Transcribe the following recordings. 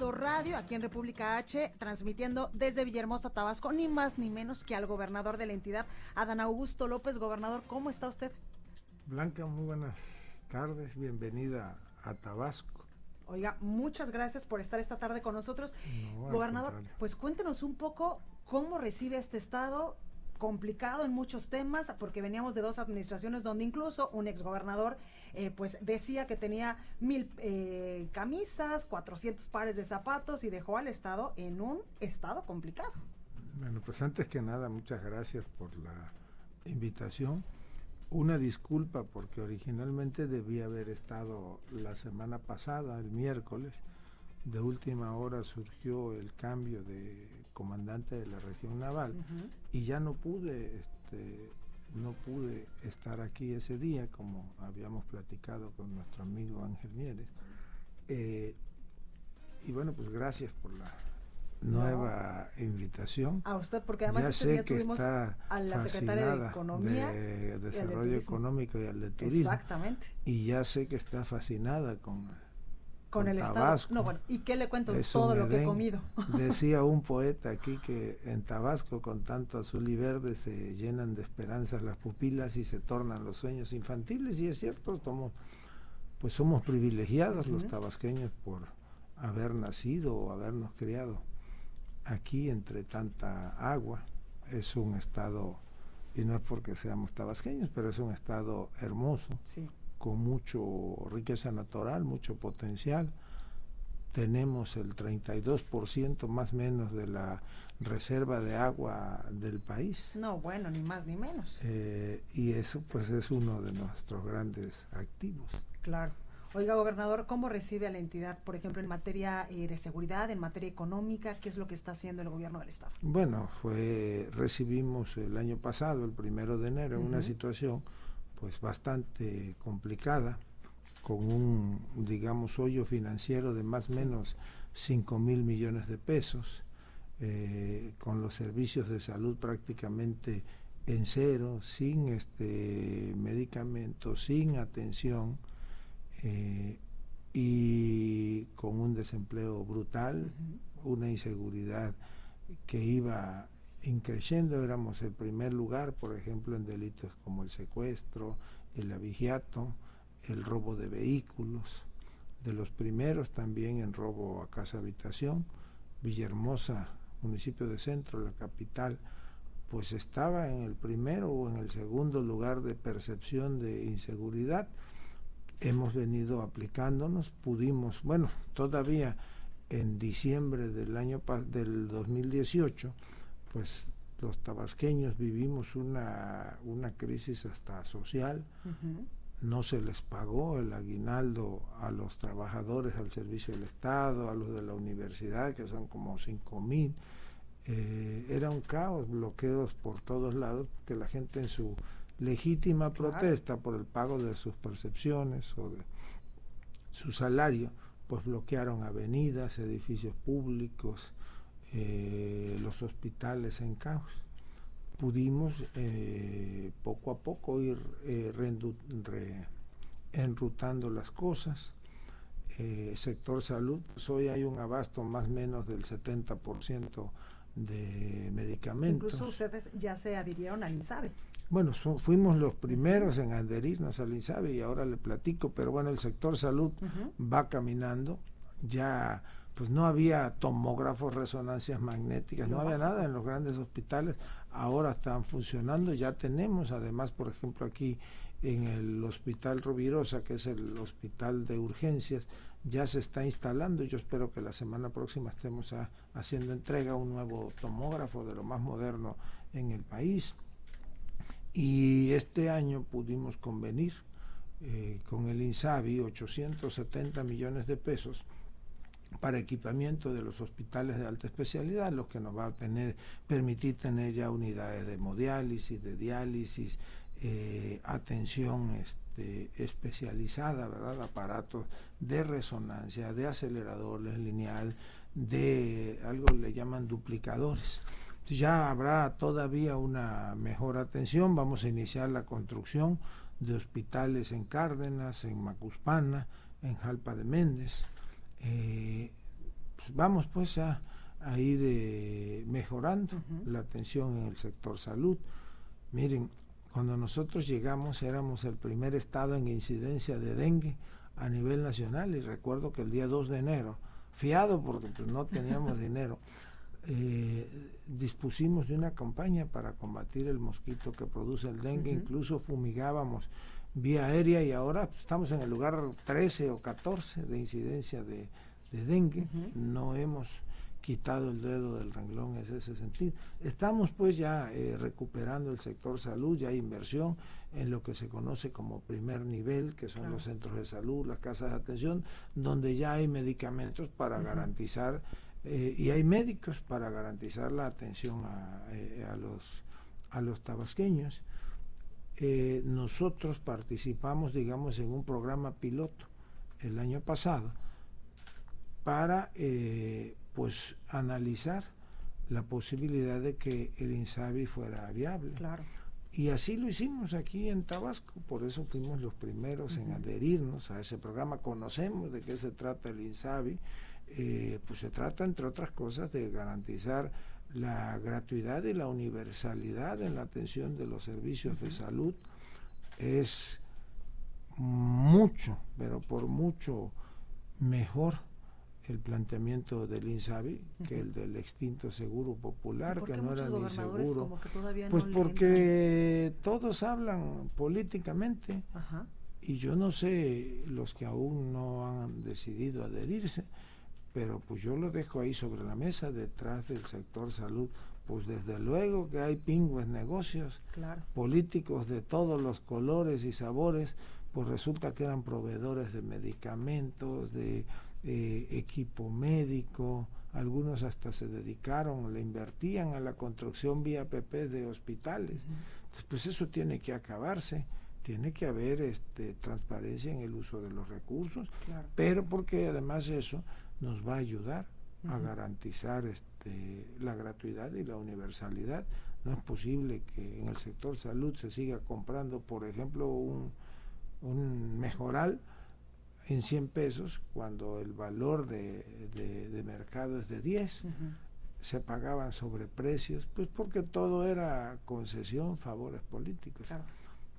Radio, aquí en República H, transmitiendo desde Villahermosa, Tabasco, ni más ni menos que al gobernador de la entidad, Adán Augusto López. Gobernador, ¿cómo está usted? Blanca, muy buenas tardes, bienvenida a Tabasco. Oiga, muchas gracias por estar esta tarde con nosotros. No, Gobernador, pues cuéntenos un poco cómo recibe este estado complicado en muchos temas, porque veníamos de dos administraciones donde incluso un exgobernador eh, pues decía que tenía mil eh, camisas, 400 pares de zapatos y dejó al estado en un estado complicado. Bueno, pues antes que nada, muchas gracias por la invitación. Una disculpa porque originalmente debía haber estado la semana pasada, el miércoles. De última hora surgió el cambio de comandante de la región naval y ya no pude, este, no pude estar aquí ese día como habíamos platicado con nuestro amigo Ángel Mieres. Eh, y bueno, pues gracias por la nueva invitación. A usted, porque además ya sé día que tuvimos está a la secretaria de Economía de y Desarrollo Turismo. Económico y al de Turismo. Exactamente. Y ya sé que está fascinada con, Con con el estado. No, bueno, ¿y qué le cuento? Todo lo que he comido. Decía un poeta aquí que en Tabasco con tanto azul y verde se llenan de esperanzas las pupilas y se tornan los sueños infantiles y es cierto, pues somos privilegiados los tabasqueños por haber nacido o habernos criado aquí entre tanta agua. Es un estado, y no es porque seamos tabasqueños, pero es un estado hermoso Sí. Con mucho riqueza natural, mucho potencial. Tenemos el 32% más o menos de la reserva de agua del país. No, bueno, ni más ni menos. Eh, y eso pues es uno de nuestros grandes activos. Claro. Oiga, gobernador, ¿cómo recibe a la entidad, por ejemplo, en materia eh, de seguridad, en materia económica? ¿Qué es lo que está haciendo el gobierno del Estado? Bueno, fue recibimos el año pasado, el primero de enero, una situación pues bastante complicada, con un, digamos, hoyo financiero de más o menos 5 mil millones de pesos, eh, con los servicios de salud prácticamente en cero, sin este medicamentos, sin atención eh, y con un desempleo brutal, una inseguridad que iba increciendo, éramos el primer lugar, por ejemplo, en delitos como el secuestro, el abigiato, el robo de vehículos, de los primeros también en robo a casa habitación, Villahermosa, municipio de centro, la capital, pues estaba en el primero o en el segundo lugar de percepción de inseguridad. Hemos venido aplicándonos, pudimos, bueno, todavía en diciembre del año del 2018, pues los tabasqueños vivimos una, una crisis hasta social, no se les pagó el aguinaldo a los trabajadores al servicio del Estado, a los de la universidad, que son como cinco mil. Eh, era un caos, bloqueos por todos lados, que la gente en su legítima Claro. protesta por el pago de sus percepciones o de su salario, pues bloquearon avenidas, edificios públicos, eh, los hospitales en caos. Pudimos eh, poco a poco ir eh, re- enrutando las cosas. Eh, sector salud, pues hoy hay un abasto más o menos del 70% de medicamentos. Incluso ustedes ya se adhirieron al INSABE. Bueno, fu- fuimos los primeros en adherirnos al INSABE y ahora le platico, pero bueno, el sector salud va caminando. Ya, pues no había tomógrafos, resonancias magnéticas, no había nada en los grandes hospitales. Ahora están funcionando, ya tenemos, además, por ejemplo, aquí en el Hospital Rovirosa, que es el hospital de urgencias, ya se está instalando. Yo espero que la semana próxima estemos haciendo entrega a un nuevo tomógrafo de lo más moderno en el país Y este año pudimos convenir eh, con el INSABI 870 millones de pesos para equipamiento de los hospitales de alta especialidad, lo que nos va a tener, permitir tener ya unidades de hemodiálisis, de diálisis, eh, atención este, especializada, ¿verdad? aparatos de resonancia, de aceleradores lineal, de algo le llaman duplicadores. Ya habrá todavía una mejor atención, vamos a iniciar la construcción de hospitales en Cárdenas, en Macuspana, en Jalpa de Méndez. Eh, pues vamos pues a, ir eh, mejorando la atención en el sector salud. Miren, cuando nosotros llegamos éramos el primer estado en incidencia de dengue a nivel nacional y recuerdo que el día 2 de enero, fiado porque pues, no teníamos dinero, eh, dispusimos de una campaña para combatir el mosquito que produce el dengue, incluso fumigábamos vía aérea y ahora pues, estamos en el lugar 13 o 14 de incidencia de, dengue, no hemos quitado el dedo del renglón en ese sentido. Estamos pues ya eh, recuperando el sector salud, ya hay inversión en lo que se conoce como primer nivel, que son los centros de salud, las casas de atención, donde ya hay medicamentos para garantizar eh, y hay médicos para garantizar la atención a, eh, a los, a los tabasqueños. Nosotros participamos, digamos, en un programa piloto el año pasado para pues analizar la posibilidad de que el INSABI fuera viable. Claro. Y así lo hicimos aquí en Tabasco, por eso fuimos los primeros en adherirnos a ese programa, conocemos de qué se trata el INSABI, eh, pues se trata entre otras cosas de garantizar la gratuidad y la universalidad en la atención de los servicios de salud. Es mucho, pero por mucho mejor el planteamiento del INSABI que el del extinto Seguro Popular, que no era ni seguro. pues porque todos hablan políticamente y yo no sé los que aún no han decidido adherirse, pero pues yo lo dejo ahí sobre la mesa detrás del sector salud. Pues desde luego que hay pingües negocios políticos de todos los colores y sabores, pues resulta que eran proveedores de medicamentos, de eh, equipo médico, algunos hasta se dedicaron, le invertían a la construcción vía PP de hospitales. pues eso tiene que acabarse, tiene que haber este, transparencia en el uso de los recursos, pero porque además eso nos va a ayudar a garantizar este, la gratuidad y la universalidad. No es posible que en el sector salud se siga comprando, por ejemplo, un, un mejoral en 100 pesos cuando el valor de, de, mercado es de 10. Se pagaban sobreprecios, pues porque todo era concesión, favores políticos.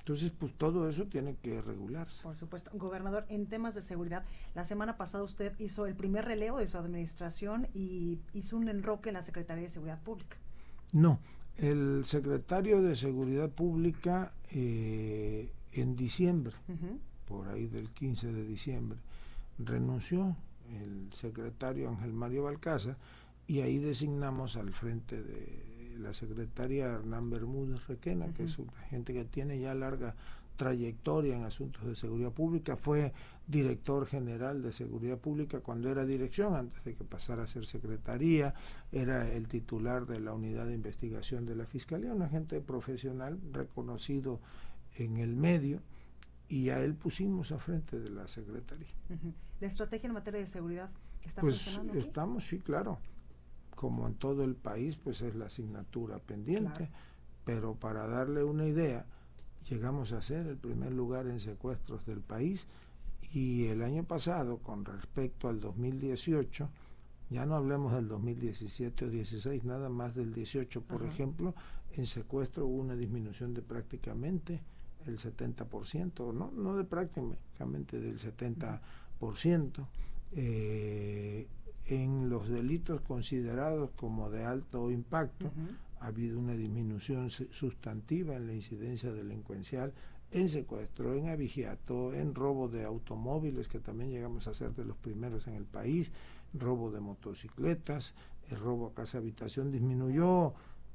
Entonces, pues todo eso tiene que regularse. Por supuesto. Gobernador, en temas de seguridad, la semana pasada usted hizo el primer relevo de su administración y hizo un enroque en la Secretaría de Seguridad Pública. No, el secretario de Seguridad Pública eh, en diciembre por ahí del 15 de diciembre, renunció el secretario Ángel Mario Balcaza y ahí designamos al frente de la secretaria Hernán Bermúdez Requena, que es una gente que tiene ya larga trayectoria en asuntos de seguridad pública, fue director general de seguridad pública cuando era dirección, antes de que pasara a ser secretaría, era el titular de la unidad de investigación de la Fiscalía, una gente profesional reconocido en el medio y a él pusimos a frente de la Secretaría. ¿La estrategia en materia de seguridad está pues estamos, sí, claro. Como en todo el país, pues es la asignatura pendiente. Pero para darle una idea, llegamos a ser el primer lugar en secuestros del país y el año pasado, con respecto al 2018, ya no hablemos del 2017 o 16, nada más del 18, por ejemplo, en secuestro hubo una disminución de prácticamente el 70%, no, no de prácticamente del 70%. Eh, en los delitos considerados como de alto impacto, ha habido una disminución sustantiva en la incidencia delincuencial en secuestro, en avigiato, en robo de automóviles, que también llegamos a ser de los primeros en el país, robo de motocicletas, el robo a casa habitación disminuyó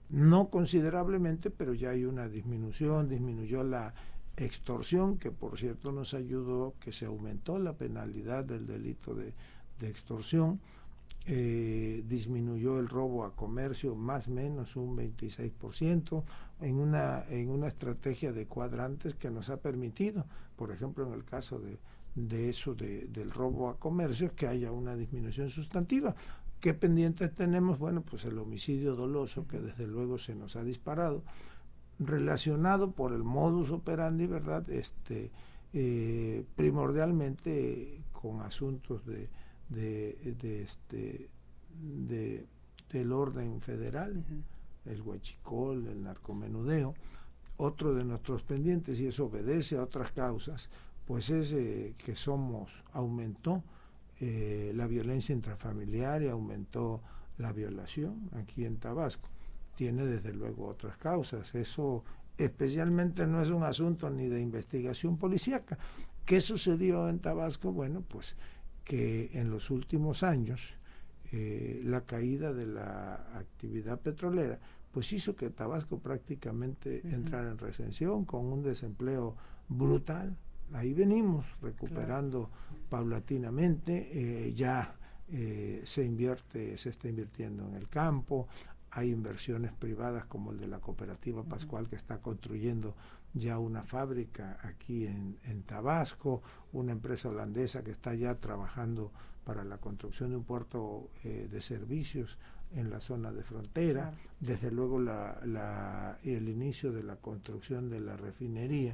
no considerablemente, pero ya hay una disminución, disminuyó la extorsión, que por cierto nos ayudó, que se aumentó la penalidad del delito de, extorsión, eh, disminuyó el robo a comercio más o menos un 26% en una, en una estrategia de cuadrantes que nos ha permitido, por ejemplo en el caso de, de eso de, del robo a comercio, que haya una disminución sustantiva. ¿Qué pendientes tenemos? Bueno, pues el homicidio doloso, que desde luego se nos ha disparado, relacionado por el modus operandi, ¿verdad? Este, eh, primordialmente con asuntos de, de, este, de, del orden federal, el huachicol, el narcomenudeo. Otro de nuestros pendientes, y eso obedece a otras causas, pues es eh, que somos, aumentó eh, la violencia intrafamiliar y aumentó la violación aquí en Tabasco. Tiene desde luego otras causas. Eso especialmente no es un asunto ni de investigación policíaca. ¿Qué sucedió en Tabasco? Bueno, pues que en los últimos años eh, la caída de la actividad petrolera pues hizo que Tabasco prácticamente entrara en recensión con un desempleo brutal. Ahí venimos recuperando paulatinamente, eh, ya eh, se invierte, se está invirtiendo en el campo, hay inversiones privadas como el de la cooperativa Pascual que está construyendo ya una fábrica aquí en, Tabasco, una empresa holandesa que está ya trabajando para la construcción de un puerto eh, de servicios en la zona de frontera, desde luego la, el inicio de la construcción de la refinería,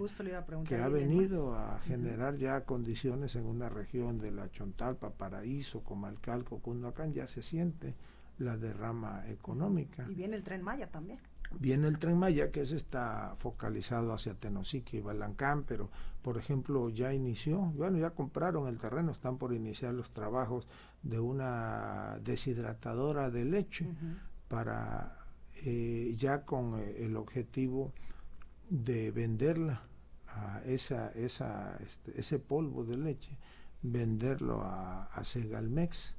que ha venido a generar ya condiciones en una región de la Chontalpa, Paraíso, Comalcalco, Cunduacán, ya se siente la derrama económica. Y viene el tren Maya también. Viene el tren Maya, que ese está focalizado hacia Tenosique y Balancán, pero por ejemplo ya inició, bueno, ya compraron el terreno, están por iniciar los trabajos de una deshidratadora de leche para eh, ya con eh, el objetivo de venderla a esa, esa, este, ese polvo de leche, venderlo a, a Segalmex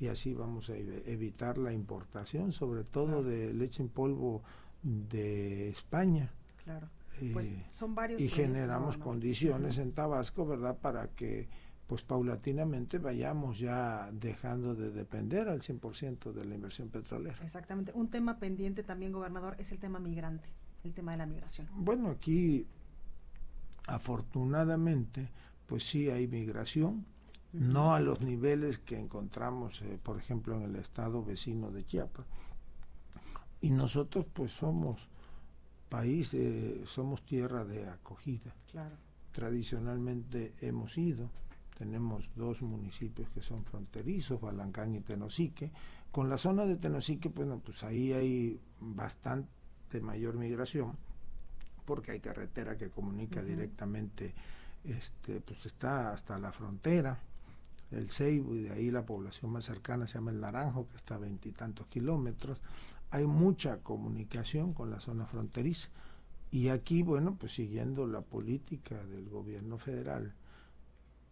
y así vamos a evitar la importación, sobre todo de leche en polvo de España. Claro. Pues son varios y generamos condiciones en Tabasco, ¿verdad? Para que pues paulatinamente vayamos ya dejando de depender al 100% de la inversión petrolera. Exactamente. Un tema pendiente también, gobernador, es el tema migrante, el tema de la migración. Bueno, aquí afortunadamente pues sí hay migración, no a los niveles que encontramos, eh, por ejemplo, en el estado vecino de Chiapas. Y nosotros pues somos país, eh, somos tierra de acogida. Claro. Tradicionalmente hemos ido, tenemos dos municipios que son fronterizos, Balancán y Tenosique. Con la zona de Tenosique, bueno, pues ahí hay bastante mayor migración, porque hay carretera que comunica directamente, este, pues está hasta la frontera el Ceibo y de ahí la población más cercana se llama el Naranjo, que está a veintitantos kilómetros. Hay mucha comunicación con la zona fronteriza. Y aquí, bueno, pues siguiendo la política del gobierno federal,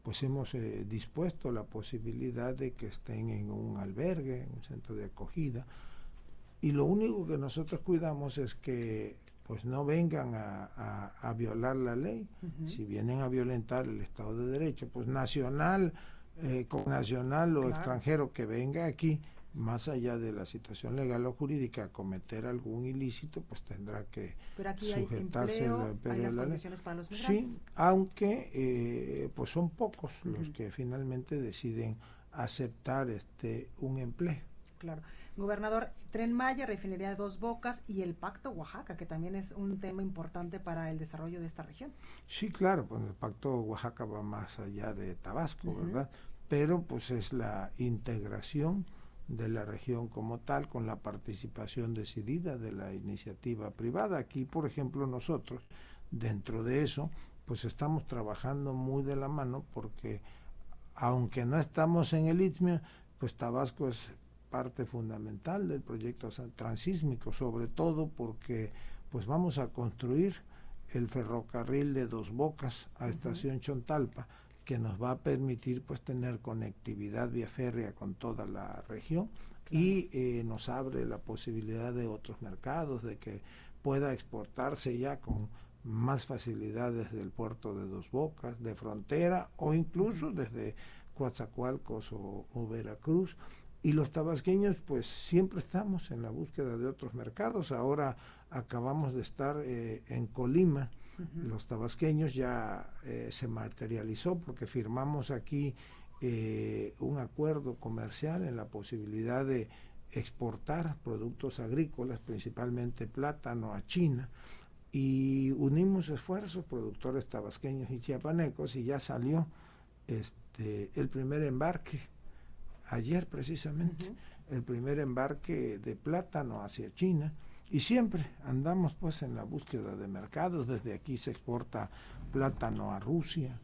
pues hemos eh, dispuesto la posibilidad de que estén en un albergue, en un centro de acogida. Y lo único que nosotros cuidamos es que pues no vengan a, violar la ley. Si vienen a violentar el Estado de Derecho, pues nacional eh, con nacional o extranjero que venga aquí, más allá de la situación legal o jurídica, cometer algún ilícito, pues tendrá que Pero aquí sujetarse hay empleo, las condiciones para los migrantes. Sí, aunque eh, pues son pocos los que finalmente deciden aceptar este un empleo. Claro. Gobernador, Tren Maya, refinería de Dos Bocas y el Pacto Oaxaca, que también es un tema importante para el desarrollo de esta región. Sí, claro, pues el Pacto Oaxaca va más allá de Tabasco, ¿verdad? Pero pues es la integración de la región como tal con la participación decidida de la iniciativa privada. Aquí, por ejemplo, nosotros, dentro de eso, pues estamos trabajando muy de la mano porque aunque no estamos en el ITMIA, pues Tabasco es parte fundamental del proyecto transísmico, sobre todo porque pues vamos a construir el ferrocarril de Dos Bocas a Estación Chontalpa, que nos va a permitir pues tener conectividad vía férrea con toda la región. y eh, nos abre la posibilidad de otros mercados, de que pueda exportarse ya con más facilidad desde el puerto de Dos Bocas, de frontera o incluso desde Coatzacoalcos o, Veracruz. Y los tabasqueños pues siempre estamos en la búsqueda de otros mercados. Ahora acabamos de estar eh, en Colima. Los tabasqueños ya eh, se materializó porque firmamos aquí eh, un acuerdo comercial en la posibilidad de exportar productos agrícolas, principalmente plátano, a China y unimos esfuerzos, productores tabasqueños y chiapanecos, y ya salió este, el primer embarque, ayer precisamente, el primer embarque de plátano hacia China, y siempre andamos pues en la búsqueda de mercados, desde aquí se exporta plátano a Rusia,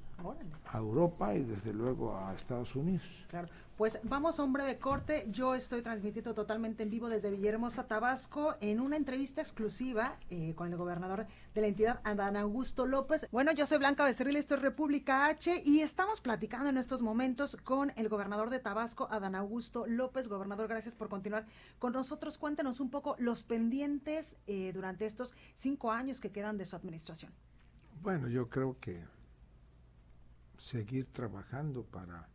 a Europa y desde luego a Estados Unidos. Claro. Pues vamos a un breve corte. Yo estoy transmitiendo totalmente en vivo desde Villahermosa, Tabasco, en una entrevista exclusiva eh, con el gobernador de la entidad, Adán Augusto López. Bueno, yo soy Blanca Becerril, esto es República H y estamos platicando en estos momentos con el gobernador de Tabasco, Adán Augusto López. Gobernador, gracias por continuar con nosotros. Cuéntenos un poco los pendientes eh, durante estos cinco años que quedan de su administración. Bueno, yo creo que seguir trabajando para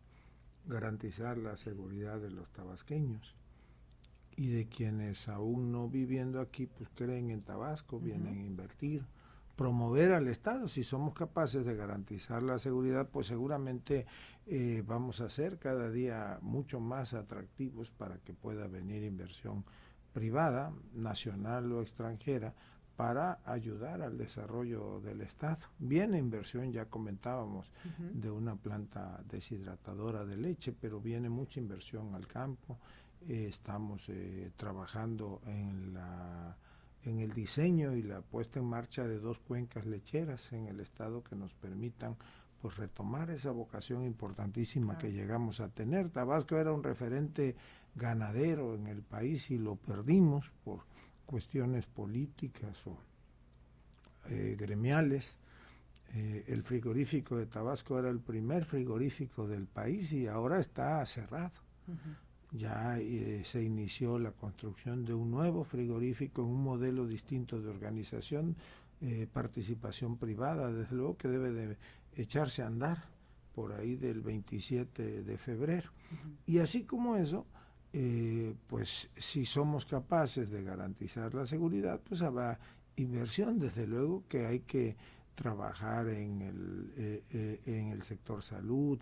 garantizar la seguridad de los tabasqueños y de quienes aún no viviendo aquí pues creen en Tabasco, vienen a invertir, promover al Estado. Si somos capaces de garantizar la seguridad, pues seguramente eh, vamos a ser cada día mucho más atractivos para que pueda venir inversión privada, nacional o extranjera, para ayudar al desarrollo del Estado. Viene inversión, ya comentábamos, de una planta deshidratadora de leche, pero viene mucha inversión al campo. Eh, estamos eh, trabajando en, la, en el diseño y la puesta en marcha de dos cuencas lecheras en el Estado que nos permitan pues retomar esa vocación importantísima que llegamos a tener. Tabasco era un referente ganadero en el país y lo perdimos por cuestiones políticas o eh, gremiales. Eh, el frigorífico de Tabasco era el primer frigorífico del país y ahora está cerrado. Ya eh, se inició la construcción de un nuevo frigorífico en un modelo distinto de organización, participación privada, desde luego que debe de echarse a andar por ahí del 27 de febrero. Y así como eso, eh, pues si somos capaces de garantizar la seguridad, pues habrá inversión. Desde luego que hay que trabajar en el, eh, eh, en el sector salud,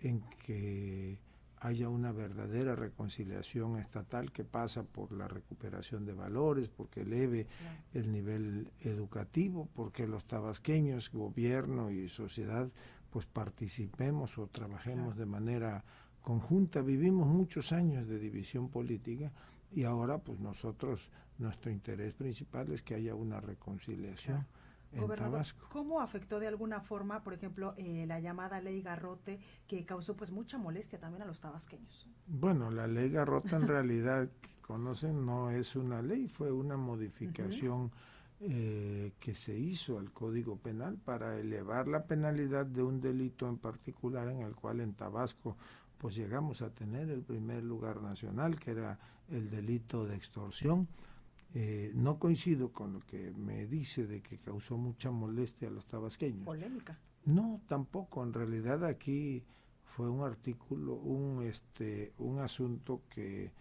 en que haya una verdadera reconciliación estatal que pasa por la recuperación de valores, porque eleve el nivel educativo, porque los tabasqueños, gobierno y sociedad, pues participemos o trabajemos de manera conjunta. Vivimos muchos años de división política y ahora pues nosotros, nuestro interés principal es que haya una reconciliación. En Tabasco. ¿Cómo afectó de alguna forma, por ejemplo, eh, la llamada ley Garrote, que causó pues mucha molestia también a los tabasqueños? Bueno, la ley Garrote en realidad, que conocen, no es una ley, fue una modificación eh, que se hizo al Código Penal para elevar la penalidad de un delito en particular en el cual en Tabasco pues llegamos a tener el primer lugar nacional, que era el delito de extorsión. Eh, no coincido con lo que me dice de que causó mucha molestia a los tabasqueños. Polémica. No, tampoco. En realidad aquí fue un artículo, un este, un asunto que,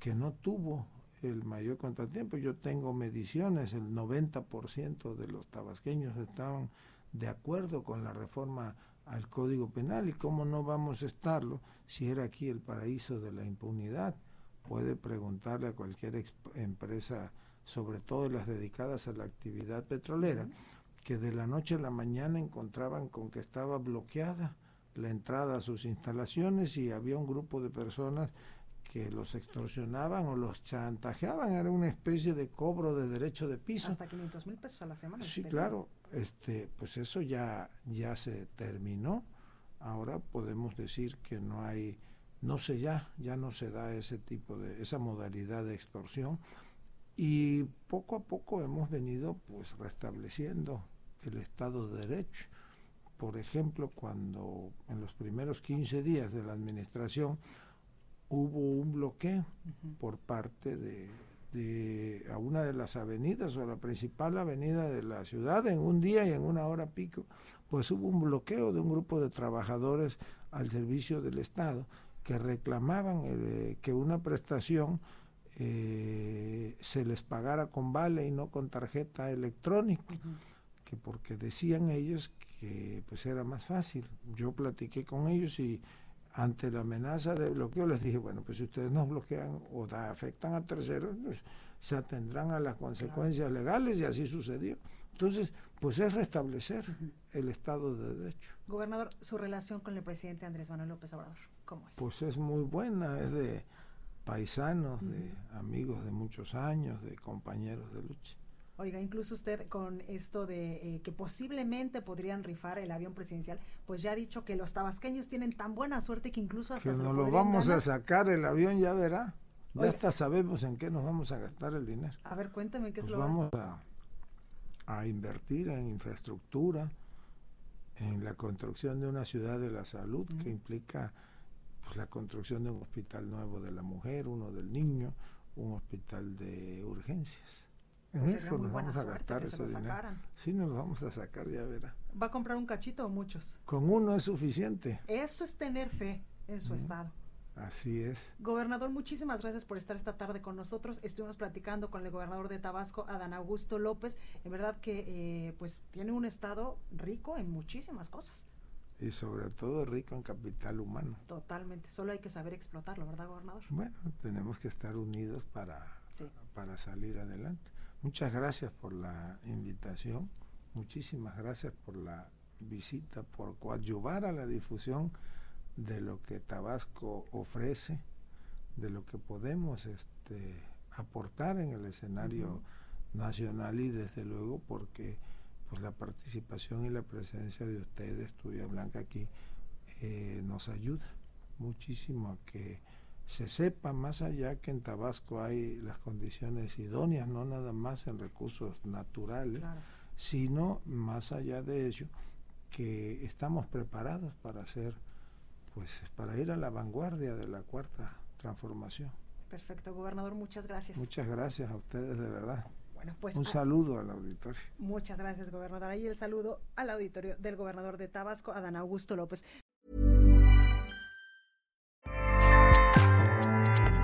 que no tuvo el mayor contratiempo. Yo tengo mediciones, el 90% de los tabasqueños estaban de acuerdo con la reforma al Código Penal y cómo no vamos a estarlo si era aquí el paraíso de la impunidad. Puede preguntarle a cualquier empresa, sobre todo las dedicadas a la actividad petrolera, que de la noche a la mañana encontraban con que estaba bloqueada la entrada a sus instalaciones y había un grupo de personas que los extorsionaban o los chantajeaban, era una especie de cobro de derecho de piso. Hasta 500 mil pesos a la semana. Sí, claro, este, pues eso ya, ya se terminó. Ahora podemos decir que no hay, no sé ya, ya no se da ese tipo de, esa modalidad de extorsión. Y poco a poco hemos venido pues restableciendo el Estado de Derecho. Por ejemplo, cuando en los primeros 15 días de la administración hubo un bloqueo por parte de, de a una de las avenidas o la principal avenida de la ciudad en un día y en una hora pico, pues hubo un bloqueo de un grupo de trabajadores al servicio del Estado que reclamaban eh, que una prestación eh, se les pagara con vale y no con tarjeta electrónica, que porque decían ellos que pues era más fácil. Yo platiqué con ellos y ante la amenaza de bloqueo les dije, bueno, pues si ustedes nos bloquean o afectan a terceros, pues se atendrán a las consecuencias legales y así sucedió. Entonces, pues es restablecer el Estado de Derecho. Gobernador, su relación con el presidente Andrés Manuel López Obrador, ¿cómo es? Pues es muy buena, es de paisanos, de amigos de muchos años, de compañeros de lucha. Oiga, incluso usted con esto de eh, que posiblemente podrían rifar el avión presidencial, pues ya ha dicho que los tabasqueños tienen tan buena suerte que incluso hasta que nos lo vamos ganar. a sacar el avión, ya verá. Ya Oiga. hasta sabemos en qué nos vamos a gastar el dinero. A ver, cuéntame qué es Pues lo vamos a, a invertir en infraestructura, en la construcción de una ciudad de la salud que implica pues, la construcción de un hospital nuevo de la mujer, uno del niño, un hospital de urgencias. En Pues eso nos vamos a gastar que se ese lo dinero. sacaran. Sí, nos vamos a sacar, ya verá. ¿Va a comprar un cachito o muchos? Con uno es suficiente. Eso es tener fe en su estado. Así es. Gobernador, muchísimas gracias por estar esta tarde con nosotros. Estuvimos platicando con el gobernador de Tabasco, Adán Augusto López. En verdad que eh, pues tiene un estado rico en muchísimas cosas. Y sobre todo rico en capital humano. Totalmente. Solo hay que saber explotarlo, ¿verdad, gobernador? Bueno, tenemos que estar unidos para, Sí. para salir adelante. Muchas gracias por la invitación, muchísimas gracias por la visita, por coadyuvar a la difusión de lo que Tabasco ofrece, de lo que podemos este, aportar en el escenario nacional y desde luego porque pues la participación y la presencia de ustedes, Tuya Blanca, aquí eh, nos ayuda muchísimo a que se sepa más allá que en Tabasco hay las condiciones idóneas, no nada más en recursos naturales, Claro. sino más allá de ello, que estamos preparados para hacer, pues, para ir a la vanguardia de la cuarta transformación. Perfecto, gobernador, muchas gracias. Muchas gracias a ustedes de verdad. bueno, pues Un ah, saludo al auditorio. muchas gracias, gobernador. Ahí el saludo al auditorio del gobernador de Tabasco, Adán Augusto López.